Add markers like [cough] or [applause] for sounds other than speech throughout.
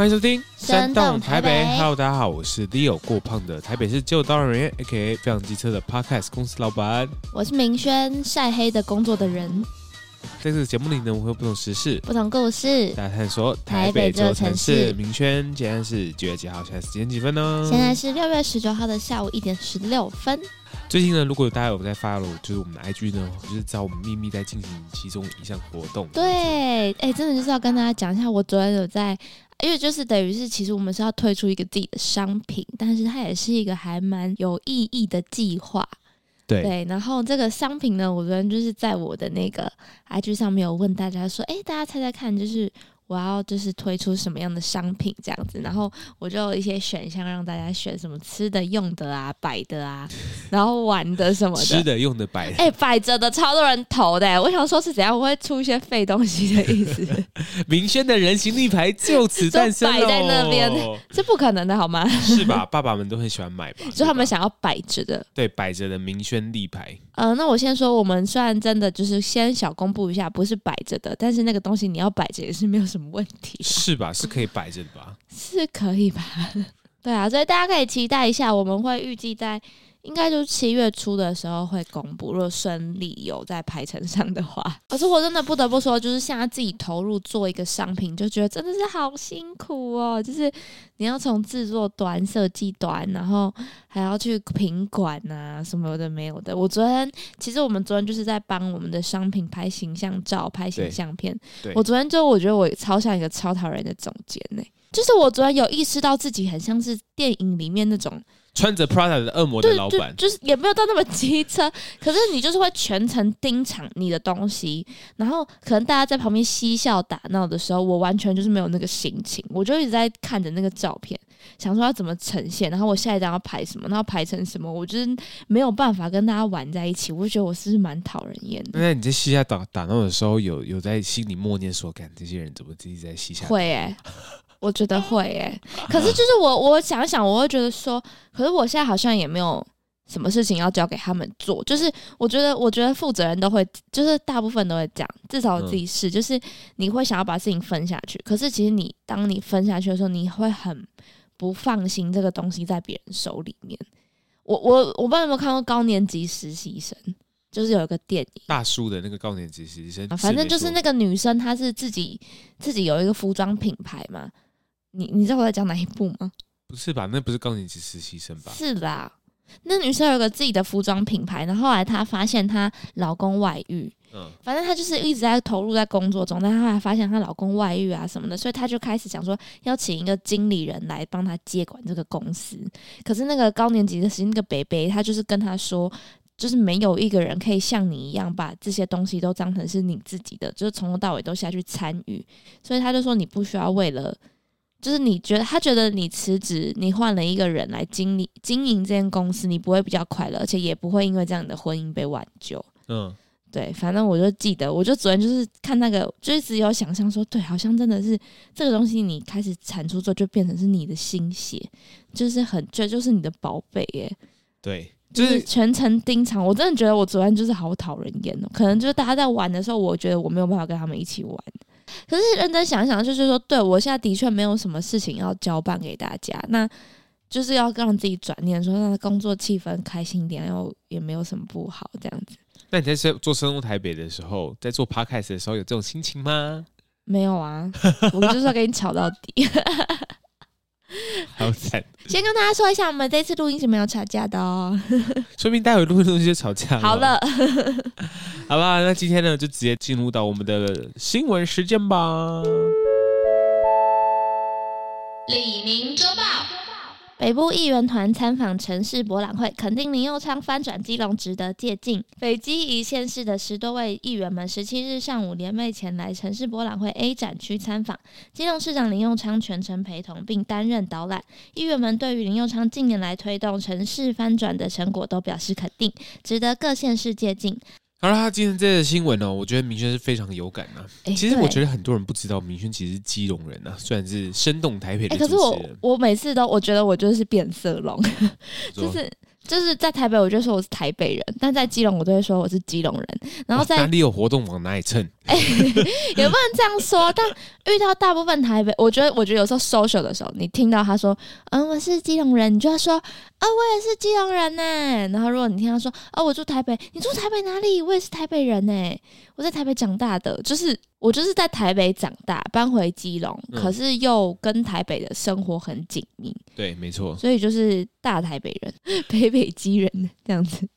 欢迎收听《山动台北》。Hello，大家好，我是 Leo 过胖的台北市就刀人员，A.K.A. 非常机车的 Podcast 公司老板。我是明轩，晒黑的工作的人。在这个节目里呢，我会有不同时事、不同故事，大家探索台北这座城市。明轩，今天是几月几号？现在时间几分呢？现在是六月十九号的下午一点十六分。最近呢，如果大家有在 follow，就是我们的 IG 呢，就是知道我们秘密在进行其中一项活动。对，哎、欸，真的就是要跟大家讲一下，我昨天有在，因为就是等于是，其实我们是要推出一个自己的商品，但是它也是一个还蛮有意义的计划。对，对，然后这个商品呢，我昨天就是在我的那个 IG 上面有问大家说，哎、欸，大家猜猜看，就是。我要就是推出什么样的商品这样子，然后我就有一些选项让大家选，什么吃的、用的啊、摆的啊，[laughs] 然后玩的什么的。吃的、用的、摆的。哎、欸，摆着的超多人投的，我想说是怎样，我会出一些废东西的意思。[laughs] 明轩的人形立牌就此诞生，摆在那边，这不可能的好吗？是吧？爸爸们都很喜欢买吧？[laughs] 就他们想要摆着的。对，摆着的明轩立牌。嗯、呃，那我先说，我们虽然真的就是先小公布一下，不是摆着的，但是那个东西你要摆着也是没有什么问题。是吧？是可以摆着的吧？[laughs] 是可以吧？[laughs] 对啊，所以大家可以期待一下，我们会预计在应该就是七月初的时候会公布，如果顺利有在排程上的话。可是我真的不得不说，就是现在自己投入做一个商品，就觉得真的是好辛苦哦。就是你要从制作端、设计端，然后还要去品管啊什么的没有的。我昨天其实我们昨天就是在帮我们的商品拍形象照、拍形象片。我昨天就我觉得我超像一个超讨人的总监呢、欸，就是我昨天有意识到自己很像是电影里面那种。穿着 Prada 的恶魔的老板，就是也没有到那么机车，可是你就是会全程盯场你的东西，然后可能大家在旁边嬉笑打闹的时候，我完全就是没有那个心情，我就一直在看着那个照片，想说要怎么呈现，然后我下一张要拍什么，然后拍成什么，我就是没有办法跟大家玩在一起，我就觉得我是不是蛮讨人厌的。那你在嬉笑打打闹的时候，有有在心里默念说，感这些人怎么自己在嬉笑？会哎、欸。我觉得会诶、欸，可是就是我我想想，我会觉得说，可是我现在好像也没有什么事情要交给他们做。就是我觉得，我觉得负责人都会，就是大部分都会这样，至少我自己是，就是你会想要把事情分下去。可是其实你当你分下去的时候，你会很不放心这个东西在别人手里面。我我我不知道有没有看过高年级实习生，就是有一个电影大叔的那个高年级实习生，反正就是那个女生，她是自己自己有一个服装品牌嘛。你你知道我在讲哪一部吗？不是吧？那不是高年级实习生吧？是啦，那女生有个自己的服装品牌，然后后来她发现她老公外遇，嗯，反正她就是一直在投入在工作中，但她后来发现她老公外遇啊什么的，所以她就开始想说要请一个经理人来帮她接管这个公司。可是那个高年级的时那个北北，他就是跟她说，就是没有一个人可以像你一样把这些东西都当成是你自己的，就是从头到尾都下去参与，所以他就说你不需要为了。就是你觉得他觉得你辞职，你换了一个人来经理经营这间公司，你不会比较快乐，而且也不会因为这样的婚姻被挽救。嗯，对，反正我就记得，我就昨天就是看那个，就一直有想象说，对，好像真的是这个东西，你开始产出之后，就变成是你的心血，就是很，这就是你的宝贝耶。对，就是、就是全程盯场。我真的觉得我昨天就是好讨人厌哦，可能就是大家在玩的时候，我觉得我没有办法跟他们一起玩。可是认真想想，就是说，对，我现在的确没有什么事情要交办给大家，那就是要让自己转念说，让工作气氛开心点，然后也没有什么不好，这样子。那你在做生动台北的时候，在做 podcast 的时候，有这种心情吗？没有啊，我就是要跟你吵到底。[laughs] 好惨！先跟大家说一下，我们这次录音是没有吵架的哦。[laughs] 说明待会录音就吵架了。好了，[laughs] 好吧，那今天呢，就直接进入到我们的新闻时间吧。李明周报。北部议员团参访城市博览会，肯定林右昌翻转基隆值得借镜。北基宜县市的十多位议员们，十七日上午联袂前来城市博览会 A 展区参访，基隆市长林右昌全程陪同并担任导览。议员们对于林右昌近年来推动城市翻转的成果都表示肯定，值得各县市借镜。好了，他今天这个新闻呢、哦，我觉得明轩是非常有感呐、啊。欸、其实我觉得很多人不知道，明轩其实是基隆人啊，虽然是生动台北的、欸。可是我我每次都我觉得我就是变色龙，[laughs] 就是就是在台北我就说我是台北人，但在基隆我都会说我是基隆人。然后在哪里有活动往哪里蹭。[laughs] 也不能这样说。但遇到大部分台北，我觉得，我觉得有时候 social 的时候，你听到他说，嗯，我是基隆人，你就要说，啊，我也是基隆人呢。然后如果你听他说，啊，我住台北，你住台北哪里？我也是台北人呢，我在台北长大的，就是我就是在台北长大，搬回基隆，嗯、可是又跟台北的生活很紧密。对，没错。所以就是大台北人，北北基人这样子。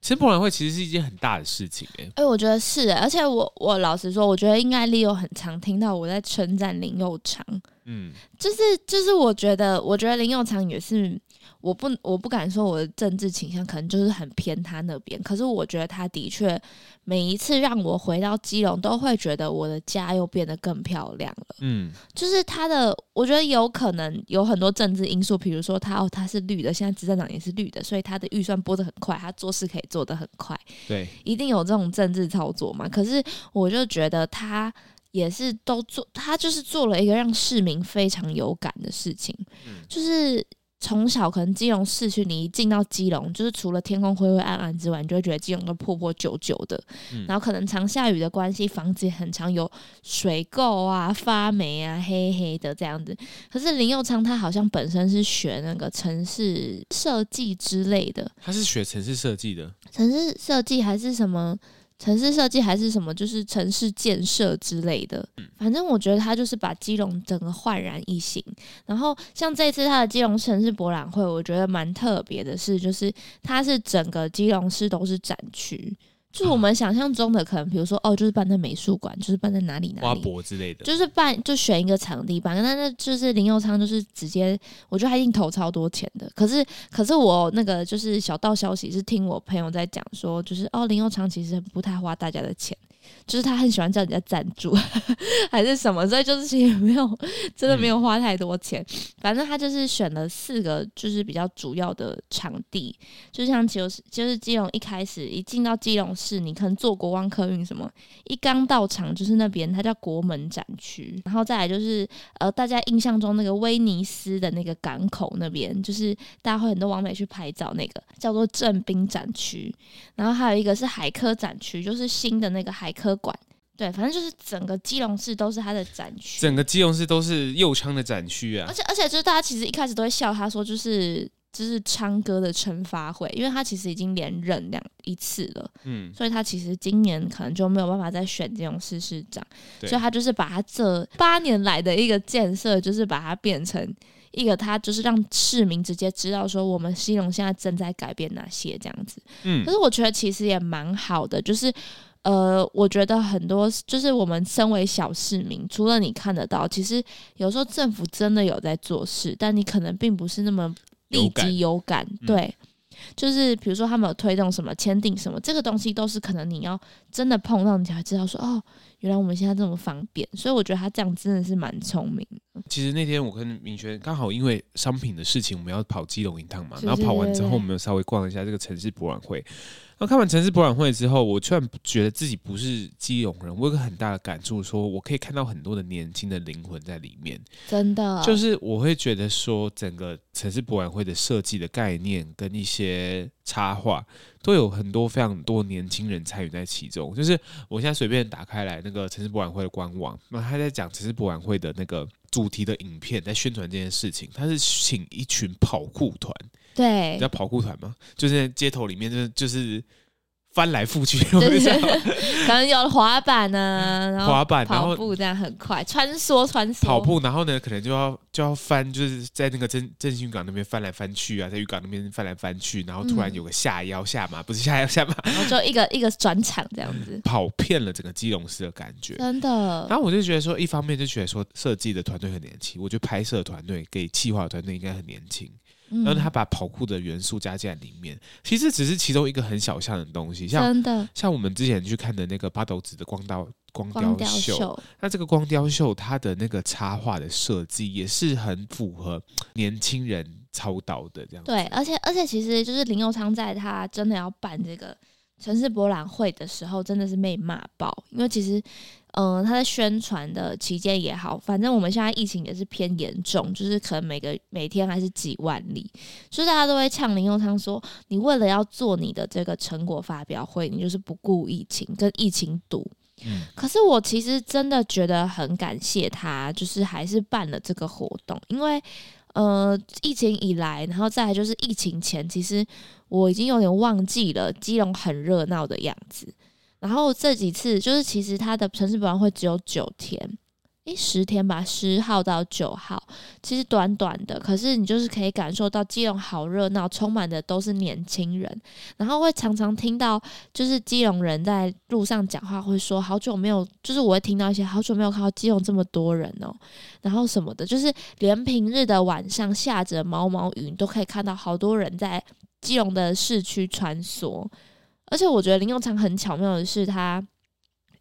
其实博览会其实是一件很大的事情，欸，哎，哎，我觉得是，而且我我老实说，我觉得应该 Leo 很常听到我在称赞林佑昌，嗯，就是就是我觉得，我觉得林佑昌也是。我不，我不敢说我的政治倾向可能就是很偏他那边，可是我觉得他的确每一次让我回到基隆，都会觉得我的家又变得更漂亮了。嗯，就是他的，我觉得有可能有很多政治因素，比如说他哦，他是绿的，现在执政党也是绿的，所以他的预算拨得很快，他做事可以做得很快。对，一定有这种政治操作嘛。可是我就觉得他也是都做，他就是做了一个让市民非常有感的事情，嗯，就是。从小可能基隆市区，你一进到基隆，就是除了天空灰灰暗暗之外，你就会觉得基隆都破破旧旧的。嗯、然后可能常下雨的关系，房子也很常有水垢啊、发霉啊、黑黑的这样子。可是林佑昌他好像本身是学那个城市设计之类的，他是学城市设计的，城市设计还是什么？城市设计还是什么，就是城市建设之类的。反正我觉得他就是把基隆整个焕然一新。然后像这次他的基隆城市博览会，我觉得蛮特别的是，就是它是整个基隆市都是展区。就是我们想象中的可能，比如说哦，就是办在美术馆，就是办在哪里哪里，花博之类的，就是办就选一个场地办。那那就是林佑昌，就是直接，我觉得他一定投超多钱的。可是可是我那个就是小道消息是听我朋友在讲说，就是哦，林佑昌其实不太花大家的钱。就是他很喜欢叫人家赞助，[laughs] 还是什么，所以就是其实没有真的没有花太多钱。反正他就是选了四个，就是比较主要的场地，就像就是就是基隆一开始一进到基隆市，你可能坐国光客运什么，一刚到场就是那边，它叫国门展区，然后再来就是呃大家印象中那个威尼斯的那个港口那边，就是大家会很多网美去拍照那个叫做正滨展区，然后还有一个是海科展区，就是新的那个海。科馆。对，反正就是整个基隆市都是他的展区，整个基隆市都是右昌的展区啊。而且而且就是大家其实一开始都会笑他说，就是就是昌哥的惩罚会，因为他其实已经连任两一次了，嗯，所以他其实今年可能就没有办法再选基隆市市长，所以他就是把他这八年来的一个建设，就是把它变成一个他就是让市民直接知道说我们西隆现在正在改变哪些这样子，嗯，可是我觉得其实也蛮好的，就是。呃，我觉得很多就是我们身为小市民，除了你看得到，其实有时候政府真的有在做事，但你可能并不是那么立即有感。有感对，嗯、就是比如说他们有推动什么、签订什么，这个东西都是可能你要真的碰到，你才知道说哦，原来我们现在这么方便。所以我觉得他这样真的是蛮聪明的。其实那天我跟明轩刚好因为商品的事情，我们要跑基隆一趟嘛，然后跑完之后，我们有稍微逛了一下这个城市博览会。那看完城市博览会之后，我突然觉得自己不是基隆人，我有个很大的感触，说我可以看到很多的年轻的灵魂在里面。真的，就是我会觉得说，整个城市博览会的设计的概念跟一些插画，都有很多非常多年轻人参与在其中。就是我现在随便打开来那个城市博览会的官网，那他在讲城市博览会的那个主题的影片，在宣传这件事情，他是请一群跑酷团。对，叫跑酷团吗？就是在街头里面，就是就是翻来覆去，[laughs] 可能有滑板呢，然后滑板，跑步这样很快，穿梭穿梭。跑步，然后呢，可能就要就要翻，就是在那个正正兴港那边翻来翻去啊，在渔港那边翻来翻去，然后突然有个下腰下马，不是下腰下马，然后就一个一个转场这样子，跑遍了整个基隆市的感觉，真的。然后我就觉得说，一方面就觉得说，设计的团队很年轻，我觉得拍摄团队给企划团队应该很年轻。然后他把跑酷的元素加进来里面，其实只是其中一个很小项的东西，像真的。像我们之前去看的那个八斗子的光雕光雕秀那这个光雕秀它的那个插画的设计也是很符合年轻人操刀的这样。对，而且而且其实就是林佑昌在他真的要办这个城市博览会的时候，真的是被骂爆，因为其实。嗯、他在宣传的期间也好，反正我们现在疫情也是偏严重，就是可能每个每天还是几万例，所以大家都会呛林佑昌说：“你为了要做你的这个成果发表会，你就是不顾疫情，跟疫情赌。”可是我其实真的觉得很感谢他，就是还是办了这个活动，因为呃，疫情以来，然后再来就是疫情前，其实我已经有点忘记了基隆很热闹的样子。然后这几次就是其实他的城市博览会只有九天。诶，十天吧，十号到九号，其实短短的，可是你就是可以感受到基隆好热闹，充满的都是年轻人，然后会常常听到就是基隆人在路上讲话，会说好久没有，就是我会听到一些好久没有看到基隆这么多人哦，然后什么的，就是连平日的晚上下着毛毛雨，你都可以看到好多人在基隆的市区穿梭，而且我觉得林永昌很巧妙的是他。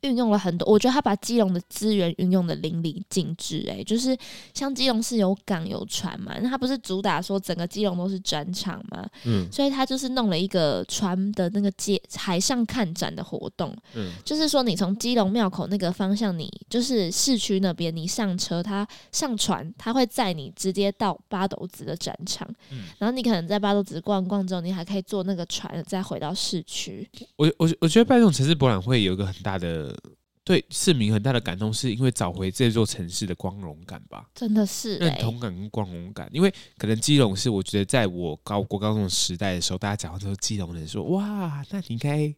运用了很多，我觉得他把基隆的资源运用的淋漓尽致。诶，就是像基隆是有港有船嘛，那他不是主打说整个基隆都是展场嘛，嗯，所以他就是弄了一个船的那个街海上看展的活动，嗯，就是说你从基隆庙口那个方向，你就是市区那边，你上车，他上船，他会载你直接到八斗子的展场，嗯，然后你可能在八斗子逛逛之后，你还可以坐那个船再回到市区。我我我觉得办这种城市博览会有一个很大的。对市民很大的感动，是因为找回这座城市的光荣感吧？真的是认同感跟光荣感。因为可能基隆是，我觉得在我高国高中时代的时候，大家讲到都是基隆人说：“哇，那你应该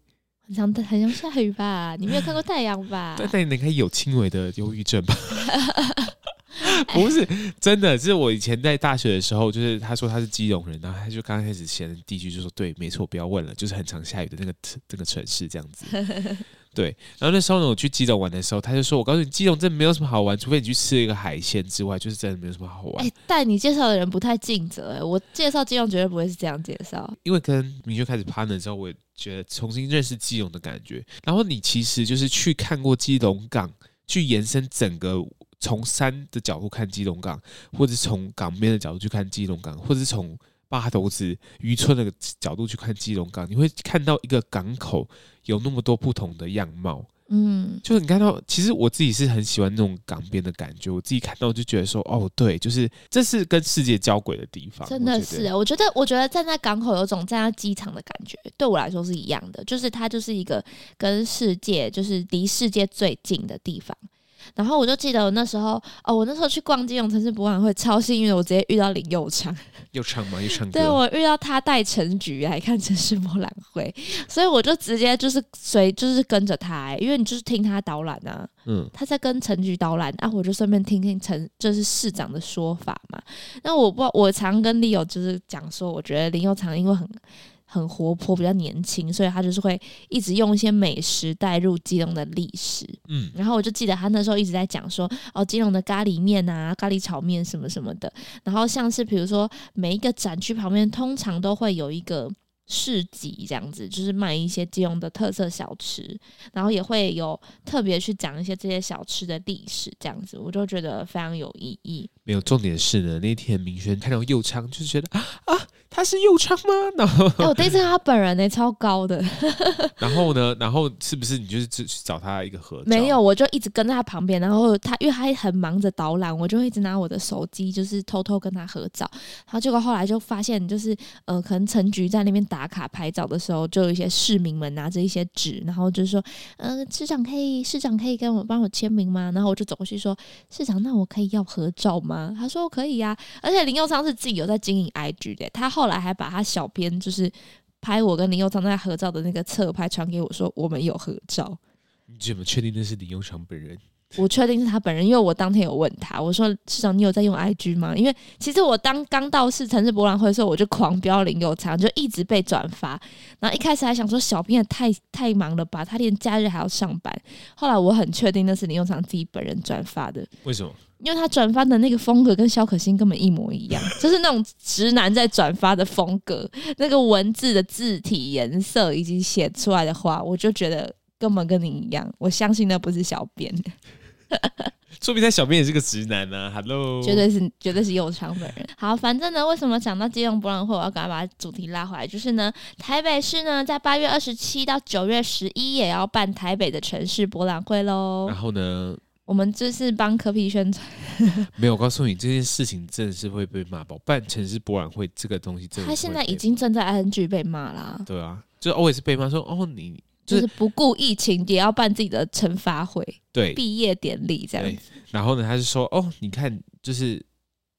很像很像下雨吧？你没有看过太阳吧？[laughs] ”对，那你应该有轻微的忧郁症吧？[laughs] 不是真的，就是我以前在大学的时候，就是他说他是基隆人，然后他就刚开始写的第一句就说：“对，没错，不要问了，就是很常下雨的那个那个城市这样子。”对，然后那时候呢，我去基隆玩的时候，他就说：“我告诉你，基隆真的没有什么好玩，除非你去吃一个海鲜之外，就是真的没有什么好玩。”哎，带你介绍的人不太尽责哎，我介绍基隆绝对不会是这样介绍。因为跟明确开始 partner 之后，我也觉得重新认识基隆的感觉。然后你其实就是去看过基隆港，去延伸整个从山的角度看基隆港，或者从港边的角度去看基隆港，或者是从八斗子渔村的角度去看基隆港，你会看到一个港口有那么多不同的样貌。嗯，就是你看到，其实我自己是很喜欢那种港边的感觉。我自己看到就觉得说，哦，对，就是这是跟世界交轨的地方。真的是，我觉得，我觉得站在港口有种站在机场的感觉，对我来说是一样的。就是它就是一个跟世界，就是离世界最近的地方。然后我就记得我那时候哦，我那时候去逛金融城市博览会，超幸运的，我直接遇到林佑昌。[laughs] 佑昌吗？佑昌。对，我遇到他带陈菊来看城市博览会，所以我就直接就是随就是跟着他，欸，因为你就是听他导览啊。嗯。他在跟陈菊导览，啊，我就顺便听听陈就是市长的说法嘛。那我不我常跟 Leo 就是讲说，我觉得林佑昌因为很。很活泼，比较年轻，所以他就是会一直用一些美食带入基隆的历史。嗯，然后我就记得他那时候一直在讲说，哦，基隆的咖喱面啊，咖喱炒面什么什么的。然后像是比如说每一个展区旁边，通常都会有一个市集，这样子就是卖一些基隆的特色小吃，然后也会有特别去讲一些这些小吃的历史，这样子我就觉得非常有意义。没有重点是呢，那天明轩看到右昌，就觉得啊啊。他是右昌吗？[laughs] 然后、欸、我第一次看他本人呢、欸，超高的。[laughs] 然后呢？然后是不是你就是去找他一个合照？没有，我就一直跟在他旁边。然后他因为他很忙着导览，我就一直拿我的手机，就是偷偷跟他合照。然后结果后来就发现，就是呃，可能陈局在那边打卡拍照的时候，就有一些市民们拿着一些纸，然后就说：“嗯、呃，市长可以，市长可以跟我帮我签名吗？”然后我就走过去说：“市长，那我可以要合照吗？”他说：“可以呀、啊。”而且林佑昌是自己有在经营 IG 的，他后。后来还把他小编就是拍我跟林佑昌在合照的那个侧拍传给我说，我们有合照。你怎么确定那是林佑昌本人？我确定是他本人，因为我当天有问他，我说市长，你有在用 IG 吗？因为其实我当刚到市城市博览会的时候，我就狂飙林佑昌，就一直被转发。然后一开始还想说小编也太太忙了吧，他连假日还要上班。后来我很确定那是林佑昌自己本人转发的。为什么？因为他转发的那个风格跟肖可欣根本一模一样，就是那种直男在转发的风格，那个文字的字体、颜色以及写出来的话，我就觉得根本跟你一样。我相信那不是小编，说不定他小编也是个直男呢、啊。Hello，绝对是绝对是右昌本人。好，反正呢，为什么讲到基隆博览会，我要赶快把主题拉回来，就是呢，台北市呢在八月二十七到九月十一也要办台北的城市博览会喽。然后呢？我们这是帮科皮宣传，[laughs] 没有。我告诉你，这件事情真的是会被骂爆。办城市博览会这个东西真的，他现在已经正在 ING 被骂啦。对啊，就 always 被骂说哦，你就是不顾疫情也要办自己的惩罚会，对，毕业典礼这样子。然后呢，他就说：“哦，你看，就是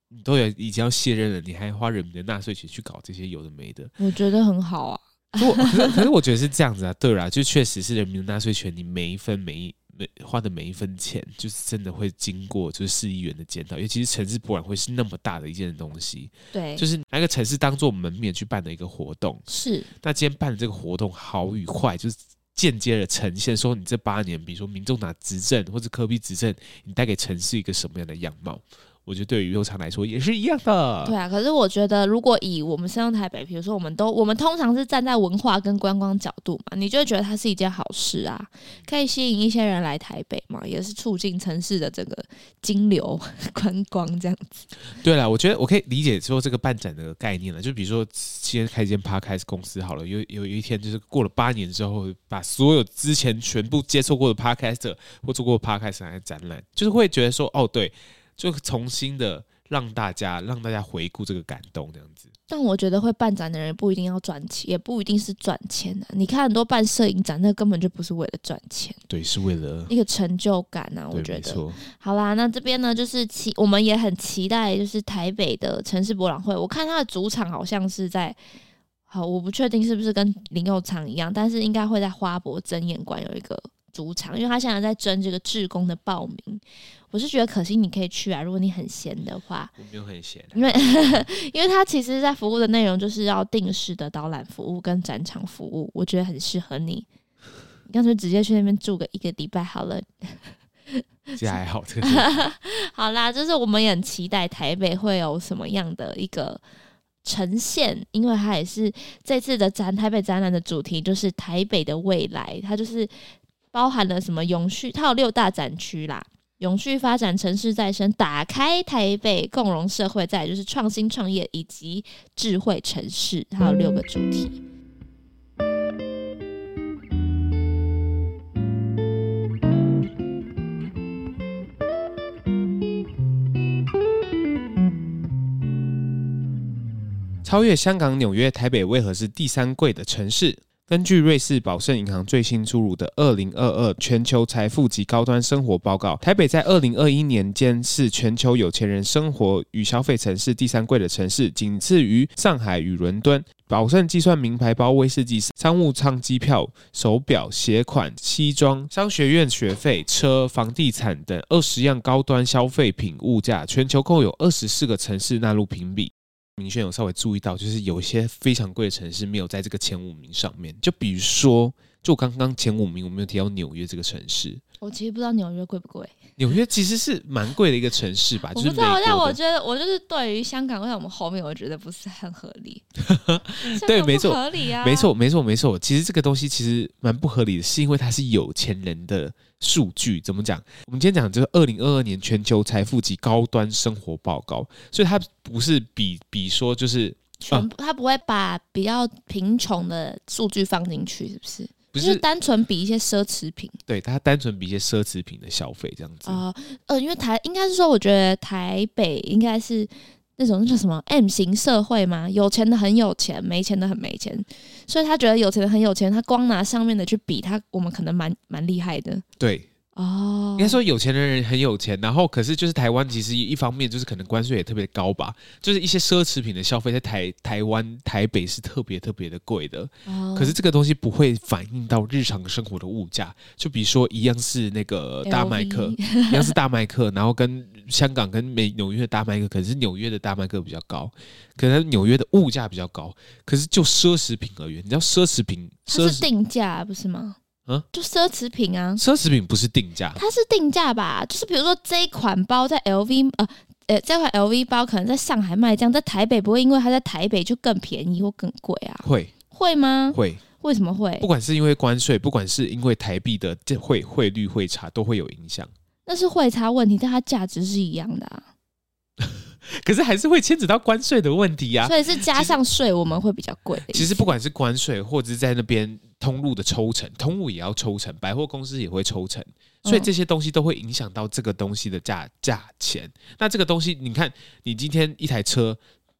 你都有已经要卸任了，你还花人民的纳税钱去搞这些有的没的。”我觉得很好啊。可，可是我觉得是这样子啊，对啦，就确实是人民的纳税权，你每一分每一。每花的每一分钱，就是真的会经过就是市议员的检讨，尤其是城市博览会是那么大的一件东西，对，就是拿一个城市当做门面去办的一个活动，是。那今天办的这个活动好与坏，就是间接的呈现说你这八年，比如说民众党执政或者科比执政，你带给城市一个什么样的样貌？我觉得对于悠长来说也是一样的。对啊，可是我觉得如果以我们身上台北，比如说我们都我们通常是站在文化跟观光角度嘛，你就会觉得它是一件好事啊，可以吸引一些人来台北嘛，也是促进城市的这个金流 [laughs] 观光这样子。对了，我觉得我可以理解说这个办展的概念了，就比如说先开一间 Podcast 公司好了，有有一天就是过了八年之后，把所有之前全部接触过的 Podcaster 或做过 Podcast 来展览，就是会觉得说哦对。就重新的让大家让大家回顾这个感动这样子，但我觉得会办展的人不一定要赚钱，也不一定是赚钱的。你看很多办摄影展，那根本就不是为了赚钱，对，是为了一个成就感啊。我觉得，好啦，那这边呢，就是期我们也很期待，就是台北的城市博览会。我看它的主场好像是在，好，我不确定是不是跟林佑昌一样，但是应该会在花博争艳馆有一个主场，因为他现在在争这个志工的报名。我是觉得可惜你可以去啊，如果你很闲的话。我没有很闲，因为因为他其实在服务的内容就是要定时的导览服务跟展场服务，我觉得很适合你。你干脆直接去那边住个一个礼拜好了。这还好，这个 [laughs] [laughs] 好啦，就是我们也很期待台北会有什么样的一个呈现，因为它也是这次的展，台北展览的主题就是台北的未来，它就是包含了什么永续，它有六大展区啦。永续发展、城市再生、打开台北、共融社会，再就是创新创业以及智慧城市，还有六个主题。超越香港、纽约、台北，为何是第三贵的城市？根据瑞士宝盛银行最新出炉的《二零二二全球财富及高端生活报告》，台北在二零二一年间是全球有钱人生活与消费城市第三贵的城市，仅次于上海与伦敦。宝盛计算名牌包、威士忌、商务舱机票、手表、鞋款、西装、商学院学费、车、房地产等二十样高端消费品物价，全球共有二十四个城市纳入评比。明轩有稍微注意到，就是有一些非常贵的城市没有在这个前五名上面。就比如说，就刚刚前五名，我们有提到纽约这个城市。我其实不知道纽约贵不贵。纽约其实是蛮贵的一个城市吧？就是、我不知道，但我觉得我就是对于香港在我们后面，我觉得不是很合理。[laughs] 对，没错，合理啊，没错，没错，没错。其实这个东西其实蛮不合理的，是因为它是有钱人的。数据怎么讲？我们今天讲就是二零二二年全球财富及高端生活报告，所以它不是比比说就是全部，它不会把比较贫穷的数据放进去，是不是？不是，就是单纯比一些奢侈品，对，它单纯比一些奢侈品的消费这样子。啊、呃，呃，因为台应该是说，我觉得台北应该是。那种叫什么 M 型社会吗？有钱的很有钱，没钱的很没钱，所以他觉得有钱的很有钱，他光拿上面的去比他，我们可能蛮蛮厉害的。对。哦，应该说有钱的人很有钱，然后可是就是台湾其实一方面就是可能关税也特别高吧，就是一些奢侈品的消费在台台湾台北是特别特别的贵的。哦，可是这个东西不会反映到日常生活的物价，就比如说一样是那个大麦克一样是大麦克，然后跟香港跟美纽约的大麦克，可是纽约的大麦克比较高，可是纽约的物价比较高，可是就奢侈品而言，你知道奢侈品它是定价不是吗？嗯，就奢侈品啊，奢侈品不是定价，它是定价吧？就是比如说这一款包在 LV，呃，呃，这款 LV 包可能在上海卖这样，在台北不会因为它在台北就更便宜或更贵啊？会会吗？会，为什么会？不管是因为关税，不管是因为台币的这汇汇率汇差，都会有影响。那是汇差问题，但它价值是一样的啊。[laughs] 可是还是会牵扯到关税的问题呀、啊，所以是加上税我们会比较贵。其实不管是关税，或者是在那边通路的抽成，通路也要抽成，百货公司也会抽成，所以这些东西都会影响到这个东西的价价钱。那这个东西，你看，你今天一台车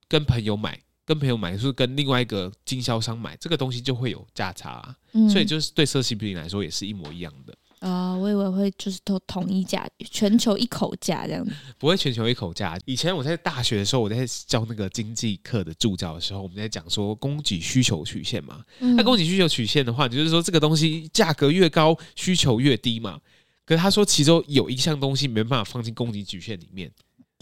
跟朋友买，跟朋友买，是跟另外一个经销商买，这个东西就会有价差啊。嗯，所以就是对奢侈品来说也是一模一样的。啊、呃，我以为会就是都统一价，全球一口价这样子。不会全球一口价。以前我在大学的时候，我在教那个经济课的助教的时候，我们在讲说供给需求曲线嘛。那供给需求曲线的话，就是说这个东西价格越高，需求越低嘛。可是他说其中有一项东西没办法放进供给曲线里面。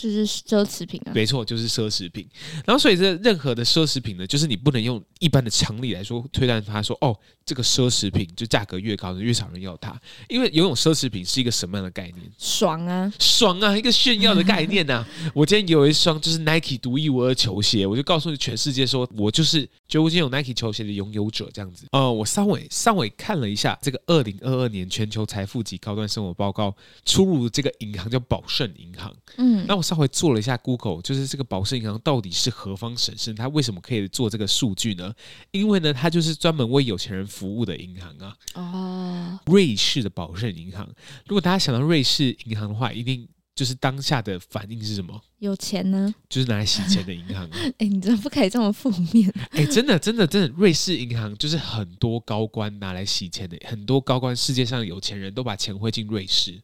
就是奢侈品啊，没错，就是奢侈品。然后，所以这任何的奢侈品呢，就是你不能用一般的常理来说推断它说，哦，这个奢侈品就价格越高，越少人要它。因为游泳奢侈品是一个什么样的概念？爽啊，爽啊，一个炫耀的概 [laughs] 念呐、啊。我今天有一双就是 Nike 独一无二的球鞋，我就告诉全世界说，我就是就今天有 Nike 球鞋的拥有者，这样子。呃，我稍微稍微看了一下这个二零二二年全球财富及高端生活报告，出入这个银行叫宝盛银行。嗯，那我。稍微做了一下 Google，就是这个保盛银行到底是何方神圣？它为什么可以做这个数据呢？因为呢，它就是专门为有钱人服务的银行啊。哦，瑞士的保盛银行。如果大家想到瑞士银行的话，一定就是当下的反应是什么？有钱呢？就是拿来洗钱的银行啊。[laughs] 哎、欸，你怎么不可以这么负面？[laughs] 哎、欸，真的，真的，真的，瑞士银行就是很多高官拿来洗钱的，很多高官，世界上有钱人都把钱汇进瑞士。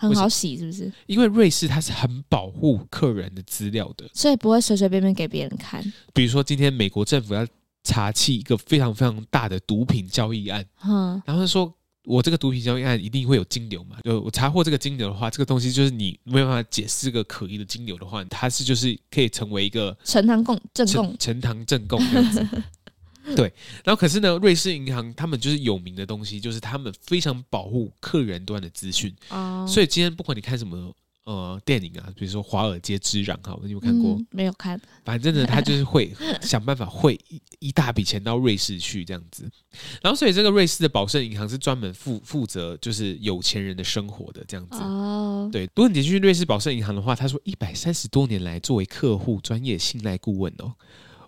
很好洗，是不是？因为瑞士它是很保护客人的资料的，所以不会随随便便给别人看。比如说，今天美国政府要查起一个非常非常大的毒品交易案，嗯，然后他说我这个毒品交易案一定会有金流嘛？就我查获这个金流的话，这个东西就是你没有办法解释这个可疑的金流的话，它是就是可以成为一个呈堂供证供，呈堂证供这样子。[laughs] 对，然后可是呢，瑞士银行他们就是有名的东西，就是他们非常保护客人端的资讯。哦，所以今天不管你看什么呃电影啊，比如说《华尔街之狼》哈，你有看过？嗯，没有看。反正呢，他就是会 [laughs] 想办法汇一一大笔钱到瑞士去这样子。然后，所以这个瑞士的保盛银行是专门负负责就是有钱人的生活的这样子。哦，对。如果你去瑞士保盛银行的话，他说一百三十多年来作为客户专业信赖顾问哦，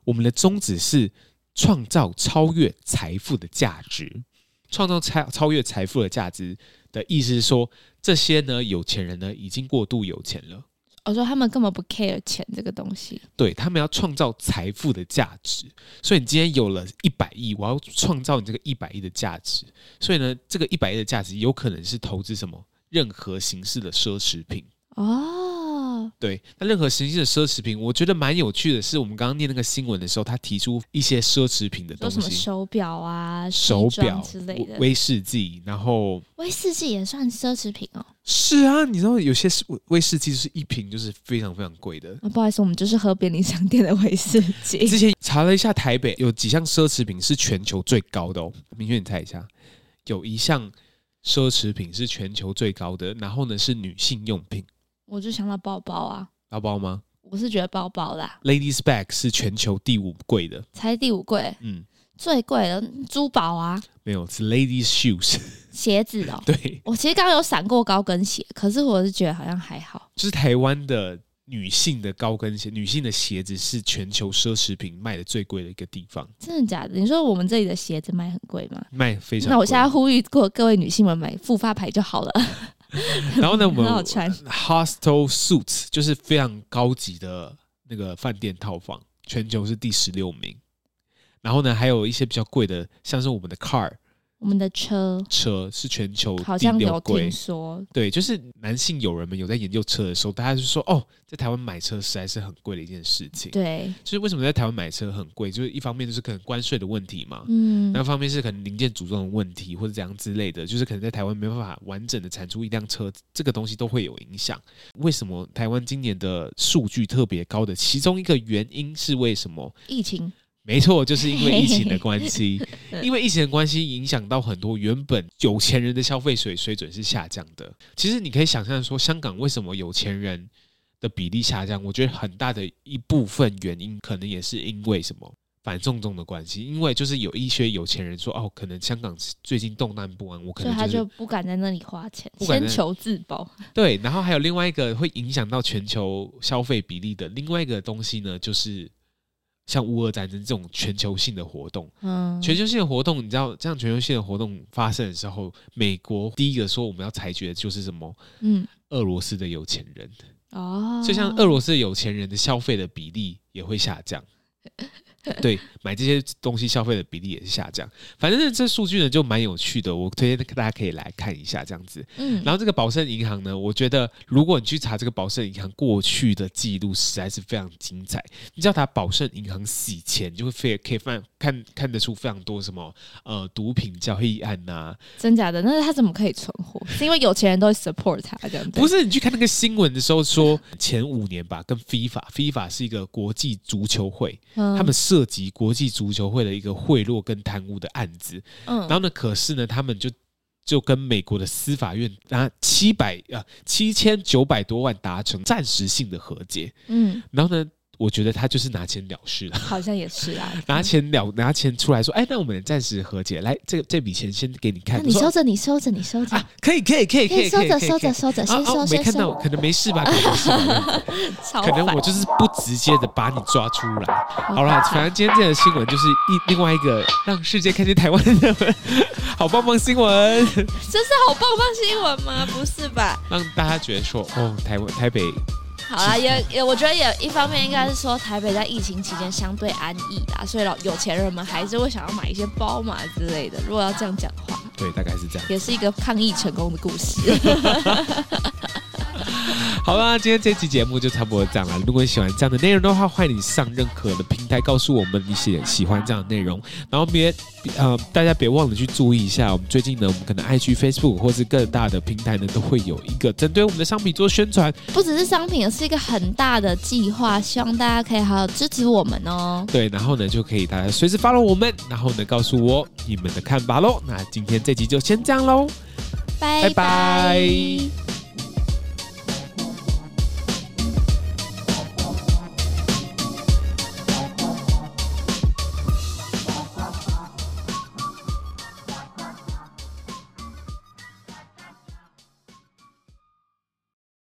我们的宗旨是。创造超越财富的价值，创造超超越财富的价值的意思是说，这些呢有钱人呢已经过度有钱了。我说他们根本不 care 钱这个东西，对，他们要创造财富的价值。所以你今天有了一百亿，我要创造你这个一百亿的价值。所以呢，这个一百亿的价值有可能是投资什么任何形式的奢侈品哦。对，那任何形式的奢侈品，我觉得蛮有趣的是，我们刚刚念那个新闻的时候，他提出一些奢侈品的东西，什么手表啊、手表之类的，威士忌，然后威士忌也算奢侈品哦。是啊，你知道有些威威士忌是一瓶就是非常非常贵的。啊，不好意思，我们就是喝便利商店的威士忌。之前查了一下，台北有几项奢侈品是全球最高的哦。明轩，你猜一下，有一项奢侈品是全球最高的，然后呢是女性用品。我就想到包包啊，包包吗？我是觉得包包啦。Ladies bag 是全球第五贵的，才第五贵。嗯，最贵的珠宝啊，没有，是 Ladies shoes [laughs] 鞋子哦。对，我其实刚刚有闪过高跟鞋，可是我是觉得好像还好。就是台湾的女性的高跟鞋，女性的鞋子是全球奢侈品卖的最贵的一个地方。真的假的？你说我们这里的鞋子卖很贵吗？卖非常贵。那我现在呼吁过各位女性们买复发牌就好了。[laughs] 然后呢，我们 Hostel Suites 就是非常高级的那个饭店套房，全球是第十六名。然后呢，还有一些比较贵的，像是我们的 Car。我们的车车是全球好像有听说，对，就是男性友人们有在研究车的时候，大家就说哦，在台湾买车实在是很贵的一件事情。对，就是为什么在台湾买车很贵？就是一方面就是可能关税的问题嘛，嗯，那方面是可能零件组装的问题或者怎样之类的，就是可能在台湾没办法完整的产出一辆车，这个东西都会有影响。为什么台湾今年的数据特别高的？其中一个原因是为什么？疫情。没错，就是因为疫情的关系，[laughs] 因为疫情的关系影响到很多原本有钱人的消费水水准是下降的。其实你可以想象说，香港为什么有钱人的比例下降？我觉得很大的一部分原因可能也是因为什么反送中的关系，因为就是有一些有钱人说，哦，可能香港最近动荡不安，我可能、就是、他就不敢在那里花钱，先求自保。对，然后还有另外一个会影响到全球消费比例的另外一个东西呢，就是。像乌俄战争这种全球性的活动，嗯，全球性的活动，你知道，这样全球性的活动发生的时候，美国第一个说我们要裁决的就是什么？嗯，俄罗斯的有钱人哦，就像俄罗斯的有钱人的消费的比例也会下降。[laughs] 对，买这些东西消费的比例也是下降。反正这数据呢就蛮有趣的，我推荐大家可以来看一下这样子。嗯，然后这个保盛银行呢，我觉得如果你去查这个保盛银行过去的记录，实在是非常精彩。你知道它保盛银行洗钱就会非可以看看看得出非常多什么呃毒品交易案呐、啊，真假的？那他怎么可以存活？是因为有钱人都会 support 他这样子？不是，你去看那个新闻的时候说，前五年吧，跟 FIFA，FIFA 是一个国际足球会，嗯、他们。涉及国际足球会的一个贿赂跟贪污的案子，嗯，然后呢，可是呢，他们就就跟美国的司法院拿七百啊七千九百多万达成暂时性的和解，嗯，然后呢。我觉得他就是拿钱了事了，好像也是啊，[laughs] 拿钱了拿钱出来说，哎，那我们暂时和解，来，这个这笔钱先给你看，你收着，你收着，你收着，可以，可以，可以，可以，收着，收着，收着，先收，没看到，可能没事吧，可能 [laughs] 可能我就是不直接的把你抓出来。好了，反正今天这个新闻就是一另外一个让世界看见台湾的 [laughs] 好棒棒新闻，这是好棒棒新闻吗？不是吧？让大家觉得说，哦，台湾台北。好啦，也也，我觉得也一方面应该是说台北在疫情期间相对安逸啦，所以老有钱人们还是会想要买一些包嘛之类的。如果要这样讲的话，对，大概是这样，也是一个抗疫成功的故事。[laughs] [laughs] 好啦，今天这期节目就差不多这样了。如果你喜欢这样的内容的话，欢迎你上任何的平台告诉我们你喜喜欢这样的内容。然后别呃，大家别忘了去注意一下，我们最近呢，我们可能 IG、Facebook 或是更大的平台呢，都会有一个针对我们的商品做宣传。不只是商品，而是一个很大的计划，希望大家可以好好支持我们哦。对，然后呢，就可以大家随时 follow 我们，然后呢，告诉我你们的看法喽。那今天这集就先这样喽，拜拜。